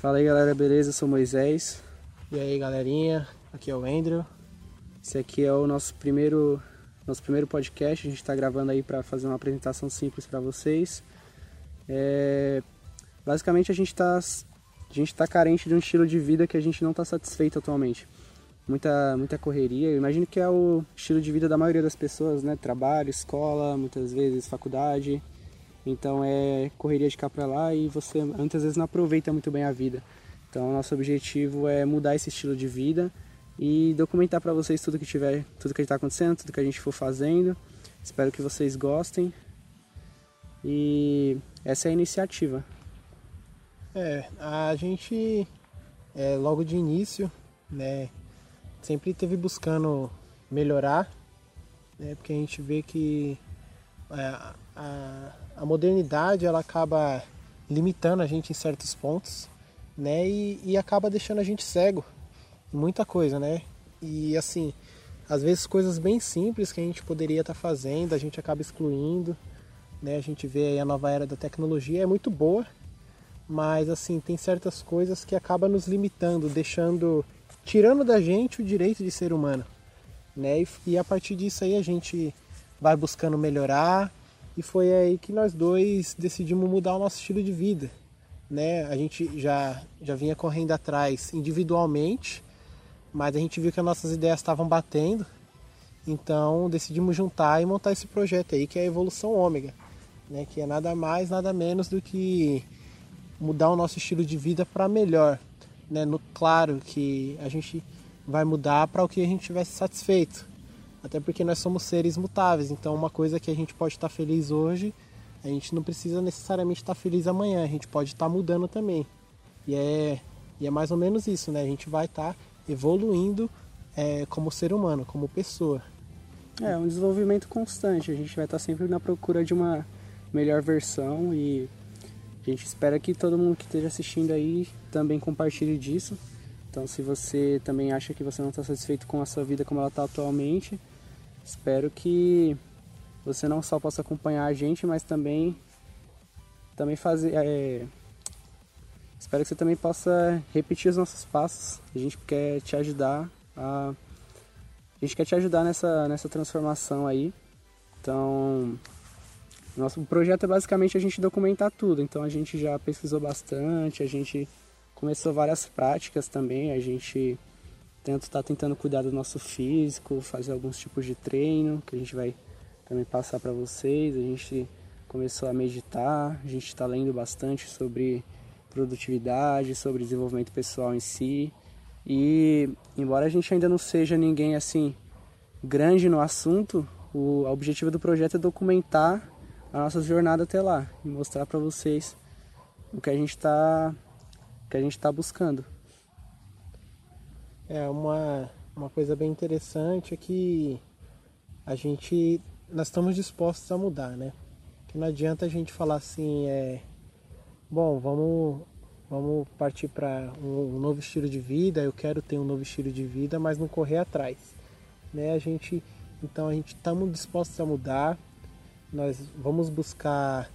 Fala aí galera, beleza? Eu sou Moisés. E aí galerinha, aqui é o Andrew. Esse aqui é o nosso primeiro, nosso primeiro podcast. A gente está gravando aí para fazer uma apresentação simples para vocês. É... Basicamente a gente está a gente tá carente de um estilo de vida que a gente não está satisfeito atualmente. Muita, muita correria. Eu imagino que é o estilo de vida da maioria das pessoas, né? Trabalho, escola, muitas vezes faculdade. Então é correria de cá para lá e você muitas vezes não aproveita muito bem a vida. Então nosso objetivo é mudar esse estilo de vida e documentar para vocês tudo que tiver, tudo que está acontecendo, tudo que a gente for fazendo. Espero que vocês gostem. E essa é a iniciativa. É, a gente é, logo de início, né, sempre teve buscando melhorar, né, porque a gente vê que é, a, a modernidade ela acaba limitando a gente em certos pontos, né, e, e acaba deixando a gente cego em muita coisa, né, e assim, às vezes coisas bem simples que a gente poderia estar tá fazendo, a gente acaba excluindo, né, a gente vê a nova era da tecnologia é muito boa, mas assim tem certas coisas que acabam nos limitando, deixando, tirando da gente o direito de ser humano, né? E, e a partir disso aí a gente vai buscando melhorar e foi aí que nós dois decidimos mudar o nosso estilo de vida, né? A gente já já vinha correndo atrás individualmente, mas a gente viu que as nossas ideias estavam batendo, então decidimos juntar e montar esse projeto aí que é a Evolução Ômega, né? Que é nada mais nada menos do que mudar o nosso estilo de vida para melhor. Né? No, claro que a gente vai mudar para o que a gente tivesse satisfeito. Até porque nós somos seres mutáveis, então uma coisa que a gente pode estar feliz hoje, a gente não precisa necessariamente estar feliz amanhã, a gente pode estar mudando também. E é, e é mais ou menos isso, né? A gente vai estar evoluindo é, como ser humano, como pessoa. É um desenvolvimento constante, a gente vai estar sempre na procura de uma melhor versão e a gente espera que todo mundo que esteja assistindo aí também compartilhe disso. Então, se você também acha que você não está satisfeito com a sua vida como ela está atualmente, espero que você não só possa acompanhar a gente, mas também também fazer é, espero que você também possa repetir os nossos passos. A gente quer te ajudar a a gente quer te ajudar nessa nessa transformação aí. Então, nosso projeto é basicamente a gente documentar tudo, então a gente já pesquisou bastante, a gente começou várias práticas também, a gente tenta está tentando cuidar do nosso físico, fazer alguns tipos de treino que a gente vai também passar para vocês. A gente começou a meditar, a gente está lendo bastante sobre produtividade, sobre desenvolvimento pessoal em si. E embora a gente ainda não seja ninguém assim grande no assunto, o objetivo do projeto é documentar a nossa jornada até lá e mostrar para vocês o que a gente está que a gente está buscando. É uma uma coisa bem interessante é que a gente nós estamos dispostos a mudar, né? Que não adianta a gente falar assim, é bom, vamos vamos partir para um, um novo estilo de vida, eu quero ter um novo estilo de vida, mas não correr atrás, né? A gente então a gente estamos dispostos a mudar, nós vamos buscar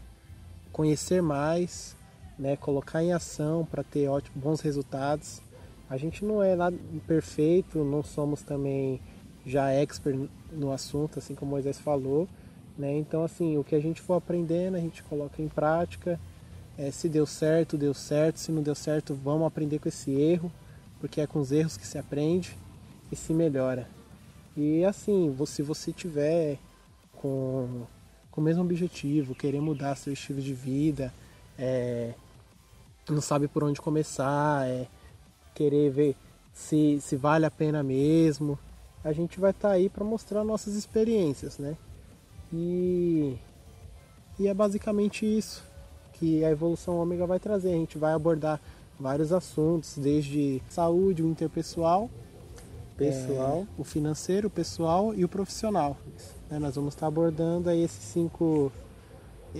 conhecer mais, né, colocar em ação para ter ótimos, bons resultados. A gente não é nada perfeito, não somos também já expert no assunto, assim como Moisés falou, né? Então assim, o que a gente for aprendendo, a gente coloca em prática. É, se deu certo, deu certo. Se não deu certo, vamos aprender com esse erro, porque é com os erros que se aprende e se melhora. E assim, se você tiver com com o mesmo objetivo, querer mudar seu estilo de vida, é, não sabe por onde começar, é, querer ver se, se vale a pena mesmo, a gente vai estar tá aí para mostrar nossas experiências, né? E, e é basicamente isso que a evolução ômega vai trazer. A gente vai abordar vários assuntos, desde saúde, o interpessoal, pessoal, é, o financeiro, o pessoal e o profissional. Né? Nós vamos estar abordando aí esses cinco,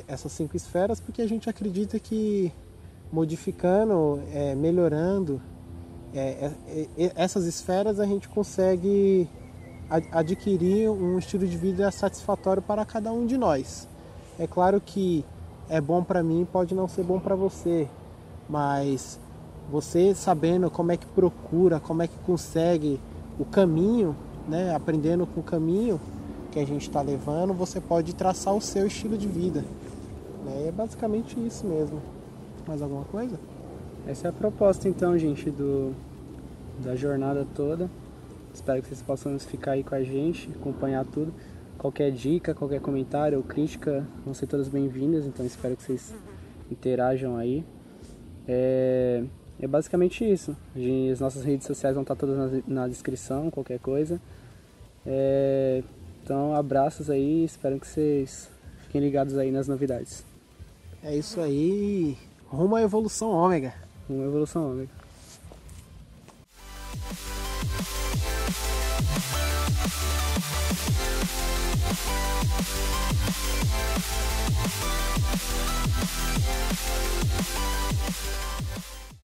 essas cinco esferas porque a gente acredita que modificando, é, melhorando é, é, é essas esferas a gente consegue adquirir um estilo de vida satisfatório para cada um de nós. É claro que é bom para mim, pode não ser bom para você, mas você sabendo como é que procura, como é que consegue o caminho, né? Aprendendo com o caminho que a gente está levando, você pode traçar o seu estilo de vida. Né? É basicamente isso mesmo. Mais alguma coisa? Essa é a proposta então, gente, do, da jornada toda. Espero que vocês possam ficar aí com a gente, acompanhar tudo. Qualquer dica, qualquer comentário ou crítica vão ser todas bem-vindas, então espero que vocês interajam aí. É, é basicamente isso. As nossas redes sociais vão estar todas na, na descrição, qualquer coisa. É, então, abraços aí, espero que vocês fiquem ligados aí nas novidades. É isso aí, rumo à evolução ômega. À evolução ômega.